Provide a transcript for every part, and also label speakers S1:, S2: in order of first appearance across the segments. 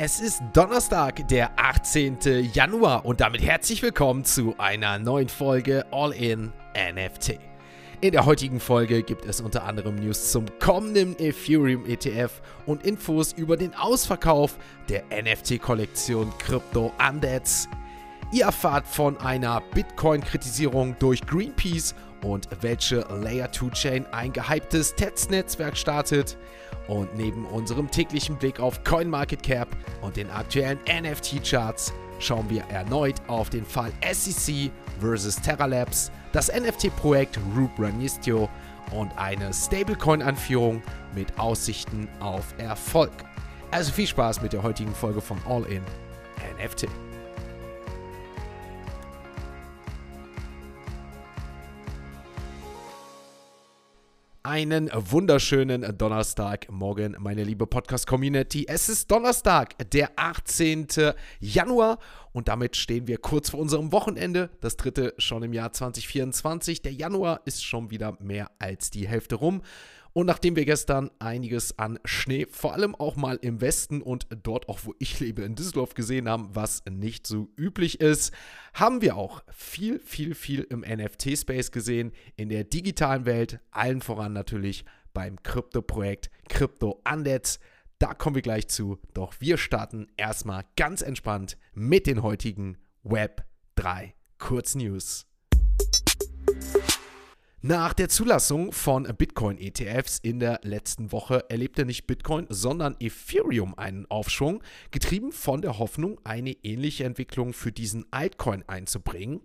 S1: Es ist Donnerstag, der 18. Januar und damit herzlich willkommen zu einer neuen Folge All in NFT. In der heutigen Folge gibt es unter anderem News zum kommenden Ethereum ETF und Infos über den Ausverkauf der NFT-Kollektion Crypto Undeads. Ihr erfahrt von einer Bitcoin-Kritisierung durch Greenpeace und welche Layer 2 Chain ein gehyptes Testnetzwerk startet. Und neben unserem täglichen Blick auf CoinMarketCap und den aktuellen NFT-Charts schauen wir erneut auf den Fall SEC vs. Terra Labs, das NFT-Projekt Roop Ranistio und eine Stablecoin-Anführung mit Aussichten auf Erfolg. Also viel Spaß mit der heutigen Folge von All In NFT. Einen wunderschönen Donnerstagmorgen, meine liebe Podcast-Community. Es ist Donnerstag, der 18. Januar und damit stehen wir kurz vor unserem Wochenende, das dritte schon im Jahr 2024. Der Januar ist schon wieder mehr als die Hälfte rum. Und nachdem wir gestern einiges an Schnee, vor allem auch mal im Westen und dort auch, wo ich lebe, in Düsseldorf gesehen haben, was nicht so üblich ist, haben wir auch viel, viel, viel im NFT-Space gesehen, in der digitalen Welt, allen voran natürlich beim Krypto-Projekt Crypto Undeads. Da kommen wir gleich zu, doch wir starten erstmal ganz entspannt mit den heutigen Web 3 Kurznews. Nach der Zulassung von Bitcoin-ETFs in der letzten Woche erlebte nicht Bitcoin, sondern Ethereum einen Aufschwung, getrieben von der Hoffnung, eine ähnliche Entwicklung für diesen Altcoin einzubringen.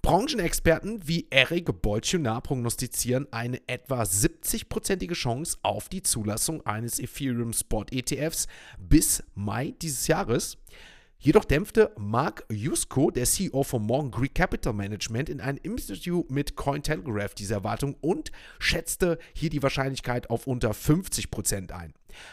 S1: Branchenexperten wie Eric Bolchunar prognostizieren eine etwa 70-prozentige Chance auf die Zulassung eines Ethereum Spot ETFs bis Mai dieses Jahres. Jedoch dämpfte Mark Yusko, der CEO von Morgan Greek Capital Management, in einem Interview mit Cointelegraph diese Erwartung und schätzte hier die Wahrscheinlichkeit auf unter 50% ein.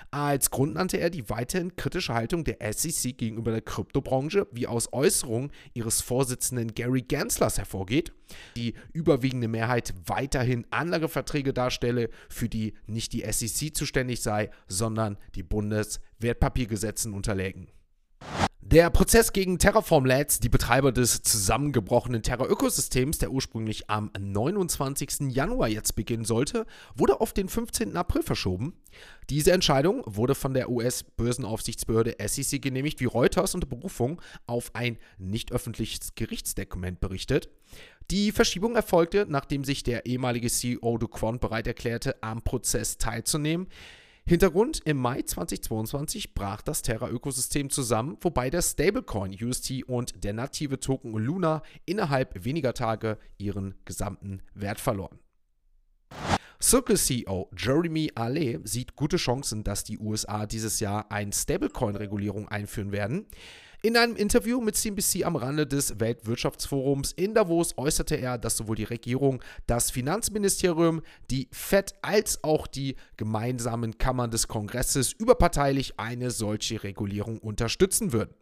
S1: Als Grund nannte er die weiterhin kritische Haltung der SEC gegenüber der Kryptobranche, wie aus Äußerungen ihres Vorsitzenden Gary Genslers hervorgeht, die überwiegende Mehrheit weiterhin Anlageverträge darstelle, für die nicht die SEC zuständig sei, sondern die Bundeswertpapiergesetzen unterlägen. Der Prozess gegen Terraform Labs, die Betreiber des zusammengebrochenen Terra-Ökosystems, der ursprünglich am 29. Januar jetzt beginnen sollte, wurde auf den 15. April verschoben. Diese Entscheidung wurde von der US-Börsenaufsichtsbehörde SEC genehmigt, wie Reuters unter Berufung auf ein nicht öffentliches Gerichtsdokument berichtet. Die Verschiebung erfolgte, nachdem sich der ehemalige CEO Duquan bereit erklärte, am Prozess teilzunehmen. Hintergrund, im Mai 2022 brach das Terra-Ökosystem zusammen, wobei der Stablecoin UST und der native Token Luna innerhalb weniger Tage ihren gesamten Wert verloren. Circle CEO Jeremy Allais sieht gute Chancen, dass die USA dieses Jahr eine Stablecoin-Regulierung einführen werden. In einem Interview mit CNBC am Rande des Weltwirtschaftsforums in Davos äußerte er, dass sowohl die Regierung, das Finanzministerium, die Fed als auch die gemeinsamen Kammern des Kongresses überparteilich eine solche Regulierung unterstützen würden.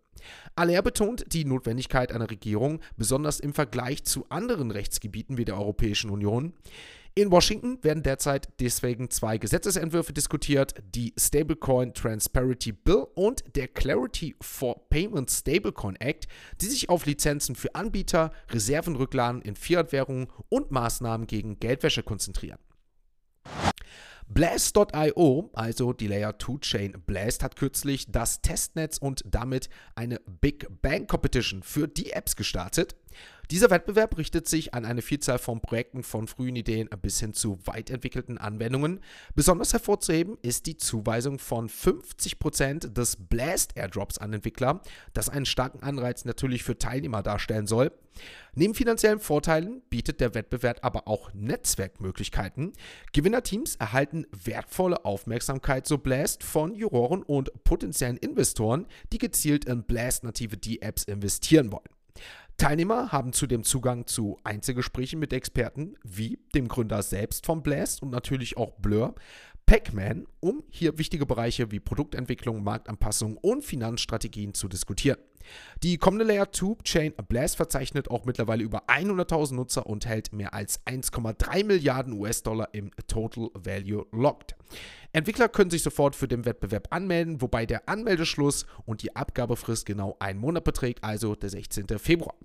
S1: Aller betont die Notwendigkeit einer Regierung, besonders im Vergleich zu anderen Rechtsgebieten wie der Europäischen Union. In Washington werden derzeit deswegen zwei Gesetzesentwürfe diskutiert, die Stablecoin Transparency Bill und der Clarity for Payment Stablecoin Act, die sich auf Lizenzen für Anbieter, Reservenrücklagen in Fiat-Währungen und Maßnahmen gegen Geldwäsche konzentrieren. Blast.io, also die Layer 2 Chain Blast, hat kürzlich das Testnetz und damit eine Big Bang Competition für die Apps gestartet. Dieser Wettbewerb richtet sich an eine Vielzahl von Projekten von frühen Ideen bis hin zu weit entwickelten Anwendungen. Besonders hervorzuheben ist die Zuweisung von 50% des Blast Airdrops an Entwickler, das einen starken Anreiz natürlich für Teilnehmer darstellen soll. Neben finanziellen Vorteilen bietet der Wettbewerb aber auch Netzwerkmöglichkeiten. Gewinnerteams erhalten wertvolle Aufmerksamkeit so Blast von Juroren und potenziellen Investoren, die gezielt in Blast-native D-Apps investieren wollen. Teilnehmer haben zudem Zugang zu Einzelgesprächen mit Experten wie dem Gründer selbst von Blast und natürlich auch Blur. Pac-Man, um hier wichtige Bereiche wie Produktentwicklung, Marktanpassung und Finanzstrategien zu diskutieren. Die kommende Layer 2 Chain Blast verzeichnet auch mittlerweile über 100.000 Nutzer und hält mehr als 1,3 Milliarden US-Dollar im Total Value locked. Entwickler können sich sofort für den Wettbewerb anmelden, wobei der Anmeldeschluss und die Abgabefrist genau einen Monat beträgt, also der 16. Februar.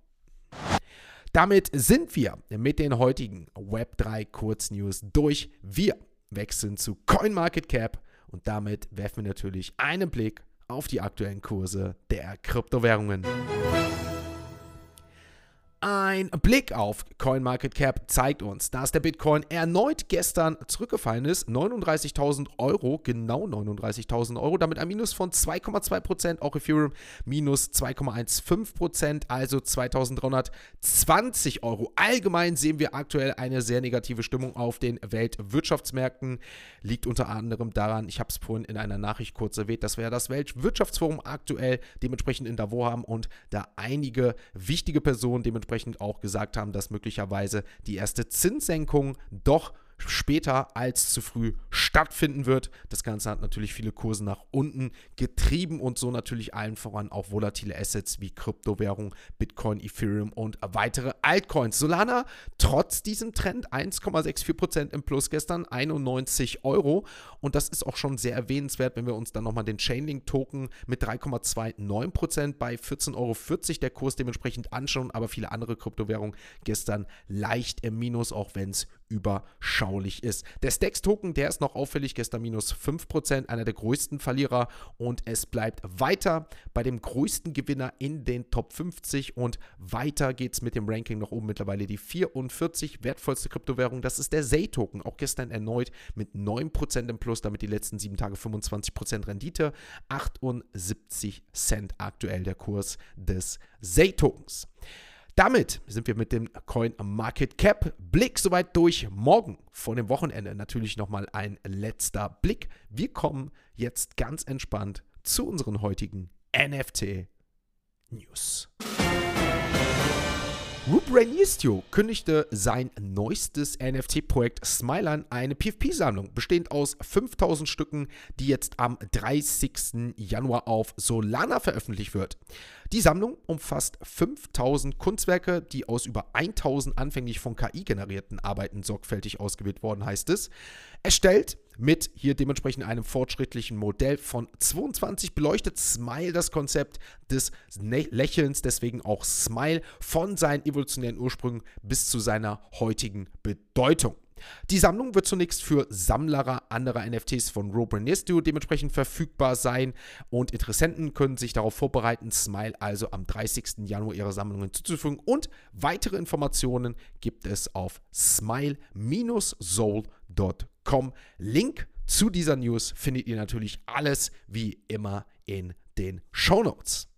S1: Damit sind wir mit den heutigen Web3 Kurznews durch. Wir wechseln zu CoinMarketCap und damit werfen wir natürlich einen Blick auf die aktuellen Kurse der Kryptowährungen. Ein Blick auf CoinMarketCap zeigt uns, dass der Bitcoin erneut gestern zurückgefallen ist. 39.000 Euro, genau 39.000 Euro, damit ein Minus von 2,2%. Auch Ethereum minus 2,15%, also 2.320 Euro. Allgemein sehen wir aktuell eine sehr negative Stimmung auf den Weltwirtschaftsmärkten. Liegt unter anderem daran, ich habe es vorhin in einer Nachricht kurz erwähnt, dass wir ja das Weltwirtschaftsforum aktuell dementsprechend in Davos haben und da einige wichtige Personen dementsprechend dementsprechend auch gesagt haben, dass möglicherweise die erste Zinssenkung doch später als zu früh stattfinden wird. Das Ganze hat natürlich viele Kurse nach unten getrieben und so natürlich allen voran auch volatile Assets wie Kryptowährung, Bitcoin, Ethereum und weitere Altcoins. Solana trotz diesem Trend 1,64% im Plus gestern, 91 Euro und das ist auch schon sehr erwähnenswert, wenn wir uns dann nochmal den Chainlink-Token mit 3,29% bei 14,40 Euro der Kurs dementsprechend anschauen, aber viele andere Kryptowährungen gestern leicht im Minus, auch wenn es überschaulich ist. Der Stacks-Token, der ist noch auffällig, gestern minus 5%, einer der größten Verlierer. Und es bleibt weiter bei dem größten Gewinner in den Top 50 und weiter geht es mit dem Ranking nach oben. Mittlerweile die 44 wertvollste Kryptowährung, das ist der Zay-Token, auch gestern erneut mit 9% im Plus, damit die letzten sieben Tage 25% Rendite, 78 Cent aktuell der Kurs des Zay-Tokens. Damit sind wir mit dem Coin Market Cap Blick soweit durch. Morgen vor dem Wochenende natürlich nochmal ein letzter Blick. Wir kommen jetzt ganz entspannt zu unseren heutigen NFT News. Rubrenistio kündigte sein neuestes NFT-Projekt Smile an, eine PFP-Sammlung bestehend aus 5000 Stücken, die jetzt am 30. Januar auf Solana veröffentlicht wird. Die Sammlung umfasst 5000 Kunstwerke, die aus über 1000 anfänglich von KI generierten Arbeiten sorgfältig ausgewählt worden, heißt es. Erstellt mit hier dementsprechend einem fortschrittlichen Modell von 22 beleuchtet Smile das Konzept des Lächelns, deswegen auch Smile, von seinen evolutionären Ursprüngen bis zu seiner heutigen Bedeutung. Die Sammlung wird zunächst für Sammler anderer NFTs von Robrenestu dementsprechend verfügbar sein und Interessenten können sich darauf vorbereiten, Smile also am 30. Januar ihre Sammlungen zuzufügen und weitere Informationen gibt es auf smile-soul.com. Link zu dieser News findet ihr natürlich alles wie immer in den Show Notes.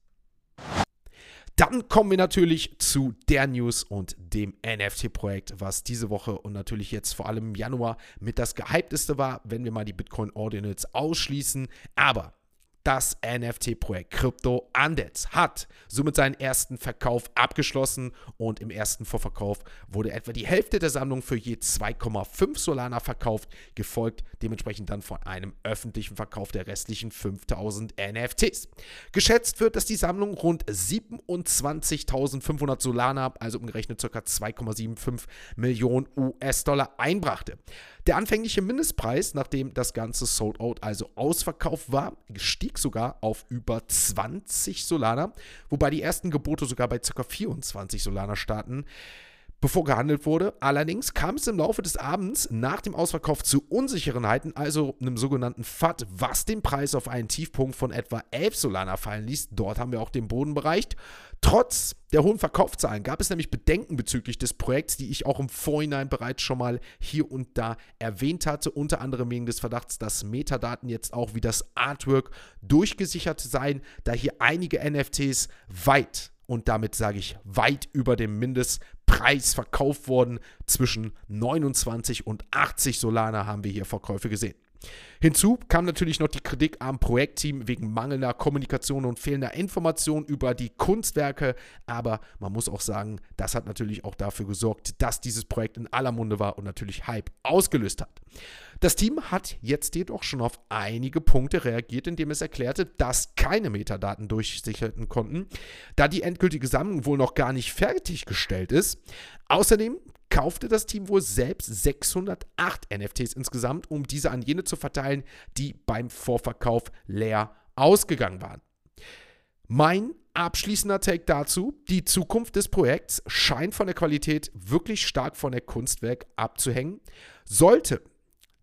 S1: Dann kommen wir natürlich zu der News und dem NFT-Projekt, was diese Woche und natürlich jetzt vor allem im Januar mit das gehypteste war, wenn wir mal die Bitcoin Ordinals ausschließen. Aber das NFT-Projekt Crypto Undead hat somit seinen ersten Verkauf abgeschlossen und im ersten Vorverkauf wurde etwa die Hälfte der Sammlung für je 2,5 Solana verkauft, gefolgt dementsprechend dann von einem öffentlichen Verkauf der restlichen 5000 NFTs. Geschätzt wird, dass die Sammlung rund 27.500 Solana, also umgerechnet ca. 2,75 Millionen US-Dollar einbrachte. Der anfängliche Mindestpreis, nachdem das Ganze sold out, also ausverkauft war, stieg sogar auf über 20 Solana, wobei die ersten Gebote sogar bei ca. 24 Solana starten bevor gehandelt wurde. Allerdings kam es im Laufe des Abends nach dem Ausverkauf zu Unsicherheiten, also einem sogenannten FAT, was den Preis auf einen Tiefpunkt von etwa 11 Solana fallen ließ. Dort haben wir auch den Boden bereicht. Trotz der hohen Verkaufszahlen gab es nämlich Bedenken bezüglich des Projekts, die ich auch im Vorhinein bereits schon mal hier und da erwähnt hatte, unter anderem wegen des Verdachts, dass Metadaten jetzt auch wie das Artwork durchgesichert seien, da hier einige NFTs weit und damit sage ich weit über dem Mindestpreis verkauft worden. Zwischen 29 und 80 Solana haben wir hier Verkäufe gesehen. Hinzu kam natürlich noch die Kritik am Projektteam wegen mangelnder Kommunikation und fehlender Information über die Kunstwerke. Aber man muss auch sagen, das hat natürlich auch dafür gesorgt, dass dieses Projekt in aller Munde war und natürlich Hype ausgelöst hat. Das Team hat jetzt jedoch schon auf einige Punkte reagiert, indem es erklärte, dass keine Metadaten durchsicherten konnten, da die endgültige Sammlung wohl noch gar nicht fertiggestellt ist. Außerdem kaufte das Team wohl selbst 608 NFTs insgesamt, um diese an jene zu verteilen, die beim Vorverkauf leer ausgegangen waren. Mein abschließender Take dazu, die Zukunft des Projekts scheint von der Qualität wirklich stark von der Kunstwerk abzuhängen. Sollte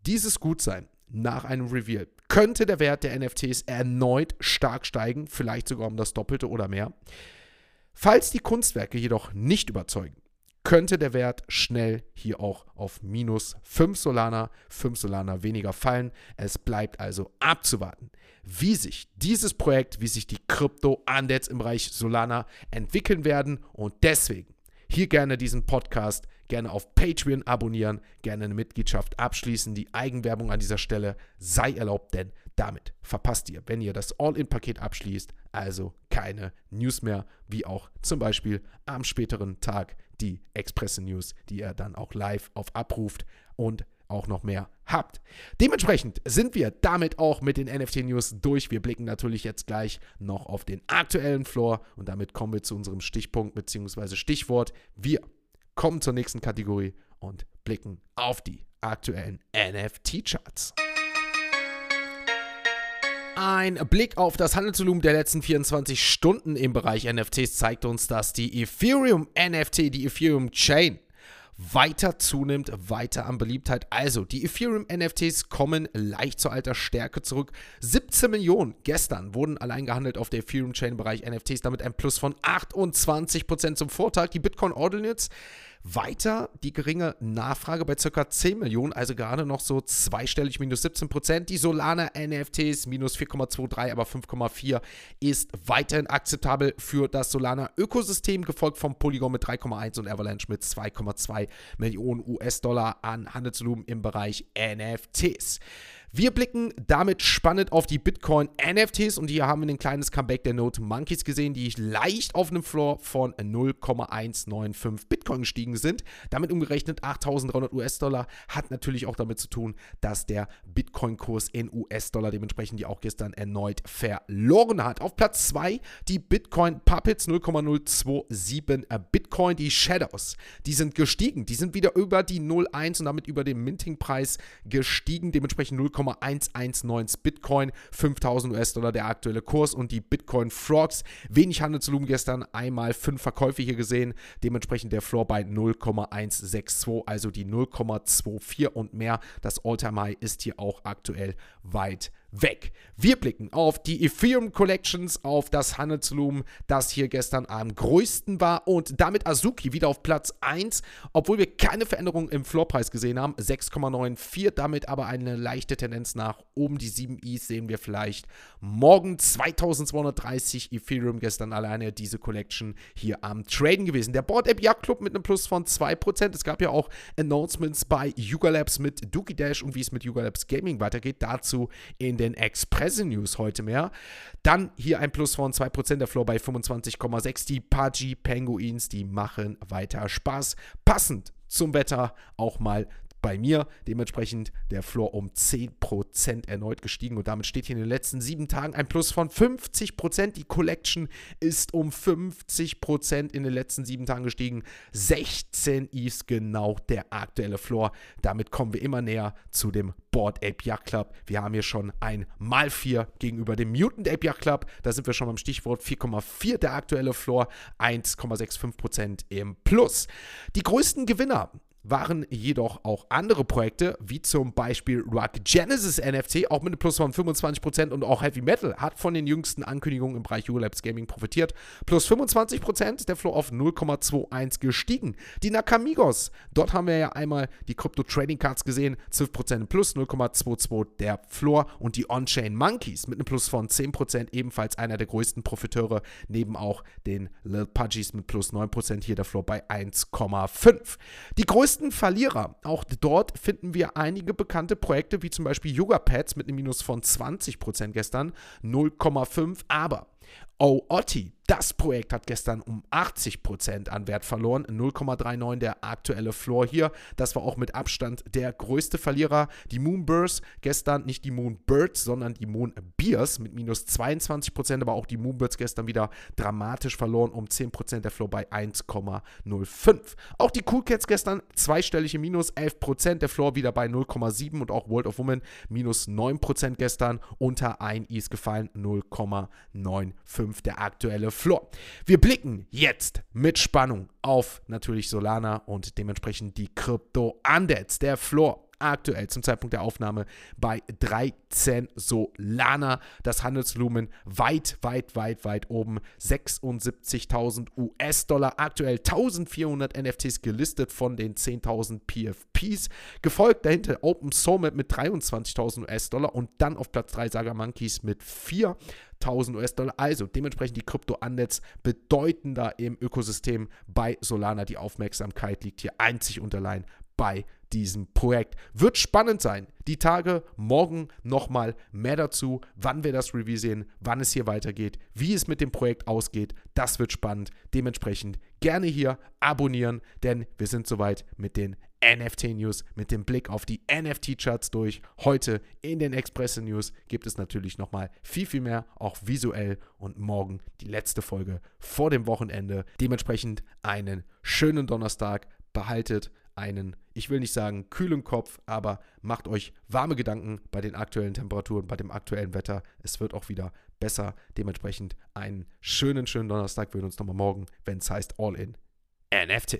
S1: dieses gut sein nach einem Reveal, könnte der Wert der NFTs erneut stark steigen, vielleicht sogar um das Doppelte oder mehr. Falls die Kunstwerke jedoch nicht überzeugen, könnte der Wert schnell hier auch auf minus 5 Solana, 5 Solana weniger fallen. Es bleibt also abzuwarten, wie sich dieses Projekt, wie sich die Krypto-Undeads im Bereich Solana entwickeln werden. Und deswegen hier gerne diesen Podcast, gerne auf Patreon abonnieren, gerne eine Mitgliedschaft abschließen. Die Eigenwerbung an dieser Stelle sei erlaubt, denn damit verpasst ihr, wenn ihr das All-In-Paket abschließt, also keine News mehr, wie auch zum Beispiel am späteren Tag die Express News, die ihr dann auch live auf abruft und auch noch mehr habt. Dementsprechend sind wir damit auch mit den NFT-News durch. Wir blicken natürlich jetzt gleich noch auf den aktuellen Floor und damit kommen wir zu unserem Stichpunkt bzw. Stichwort. Wir kommen zur nächsten Kategorie und blicken auf die aktuellen NFT-Charts. Ein Blick auf das Handelsvolumen der letzten 24 Stunden im Bereich NFTs zeigt uns, dass die Ethereum NFT, die Ethereum Chain, weiter zunimmt, weiter an Beliebtheit. Also, die Ethereum NFTs kommen leicht zur alter Stärke zurück. 17 Millionen gestern wurden allein gehandelt auf der Ethereum Chain Bereich NFTs, damit ein Plus von 28% zum Vortag. Die Bitcoin Ordinance weiter die geringe Nachfrage bei ca. 10 Millionen, also gerade noch so zweistellig minus 17 Prozent. Die Solana NFTs minus 4,23, aber 5,4 ist weiterhin akzeptabel für das Solana Ökosystem, gefolgt vom Polygon mit 3,1 und Avalanche mit 2,2 Millionen US-Dollar an Handelsvolumen im Bereich NFTs. Wir blicken damit spannend auf die Bitcoin NFTs und hier haben wir ein kleines Comeback der Note Monkeys gesehen, die leicht auf einem Floor von 0,195 Bitcoin gestiegen sind. Damit umgerechnet 8300 US-Dollar hat natürlich auch damit zu tun, dass der Bitcoin-Kurs in US-Dollar dementsprechend die auch gestern erneut verloren hat. Auf Platz 2 die Bitcoin Puppets 0,027 Bitcoin, die Shadows, die sind gestiegen, die sind wieder über die 0,1 und damit über den Minting-Preis gestiegen, dementsprechend 0, 0,119 Bitcoin, 5000 US-Dollar der aktuelle Kurs und die Bitcoin Frogs. Wenig Handelsvolumen gestern, einmal fünf Verkäufe hier gesehen, dementsprechend der Floor bei 0,162, also die 0,24 und mehr. Das All-Time High ist hier auch aktuell weit weg. Wir blicken auf die Ethereum Collections, auf das Handelsvolumen, das hier gestern am größten war und damit Azuki wieder auf Platz 1, obwohl wir keine Veränderung im Floorpreis gesehen haben, 6,94, damit aber eine leichte Tendenz nach oben. Die 7 Is sehen wir vielleicht morgen 2230 Ethereum gestern alleine diese Collection hier am Traden gewesen. Der Board App Yacht Club mit einem Plus von 2%. Es gab ja auch Announcements bei Yuga Labs mit Dookie Dash und wie es mit Yuga Labs Gaming weitergeht. Dazu in den Express News heute mehr. Dann hier ein Plus von 2%, der Floor bei 25,6. Die Pudgy Penguins, die machen weiter Spaß. Passend zum Wetter auch mal bei mir. Dementsprechend der Floor um 10% erneut gestiegen und damit steht hier in den letzten sieben Tagen ein Plus von 50%. Die Collection ist um 50% in den letzten sieben Tagen gestiegen. 16 ist genau der aktuelle Floor. Damit kommen wir immer näher zu dem Board Ape Yacht Club. Wir haben hier schon ein mal 4 gegenüber dem Mutant Ape Yacht Club. Da sind wir schon beim Stichwort 4,4 der aktuelle Floor, 1,65% im Plus. Die größten Gewinner waren jedoch auch andere Projekte, wie zum Beispiel Rock Genesis NFC, auch mit einem Plus von 25% und auch Heavy Metal hat von den jüngsten Ankündigungen im Bereich Labs Gaming profitiert. Plus 25%, der Floor auf 0,21 gestiegen. Die Nakamigos, dort haben wir ja einmal die Crypto Trading Cards gesehen, 12% plus 0,22 der Floor und die On-Chain Monkeys mit einem Plus von 10%, ebenfalls einer der größten Profiteure, neben auch den Lil Pudgies mit plus 9%, hier der Floor bei 1,5. Die größten größten Verlierer, auch dort finden wir einige bekannte Projekte, wie zum Beispiel Yoga Pads mit einem Minus von 20% gestern, 0,5, aber Oh Otti, das Projekt hat gestern um 80% an Wert verloren. 0,39 der aktuelle Floor hier. Das war auch mit Abstand der größte Verlierer. Die Moonbirds gestern nicht die Moonbirds, sondern die Moonbeers mit minus 22%. Aber auch die Moonbirds gestern wieder dramatisch verloren um 10%. Der Floor bei 1,05. Auch die Cool Cats gestern zweistellige Minus 11%. Der Floor wieder bei 0,7 und auch World of Women minus 9% gestern. Unter 1 ist gefallen 0,95 der aktuelle Floor. Wir blicken jetzt mit Spannung auf natürlich Solana und dementsprechend die Crypto Undeads. Der Floor aktuell zum Zeitpunkt der Aufnahme bei 13 Solana. Das Handelsvolumen weit, weit, weit, weit oben. 76.000 US-Dollar. Aktuell 1400 NFTs gelistet von den 10.000 PFPs. Gefolgt dahinter Open Summit mit 23.000 US-Dollar und dann auf Platz 3 Saga Monkeys mit 4. 1000 US-Dollar. Also dementsprechend die Krypto-Anlets bedeutender im Ökosystem bei Solana. Die Aufmerksamkeit liegt hier einzig und allein bei diesem Projekt. Wird spannend sein. Die Tage, morgen nochmal mehr dazu, wann wir das Review sehen, wann es hier weitergeht, wie es mit dem Projekt ausgeht. Das wird spannend. Dementsprechend gerne hier abonnieren, denn wir sind soweit mit den NFT-News, mit dem Blick auf die NFT-Charts durch. Heute in den Express News gibt es natürlich nochmal viel, viel mehr, auch visuell. Und morgen die letzte Folge vor dem Wochenende. Dementsprechend einen schönen Donnerstag. Behaltet einen, ich will nicht sagen kühlen Kopf, aber macht euch warme Gedanken bei den aktuellen Temperaturen, bei dem aktuellen Wetter. Es wird auch wieder besser. Dementsprechend einen schönen, schönen Donnerstag. Wir sehen uns nochmal morgen, wenn es heißt All in NFT.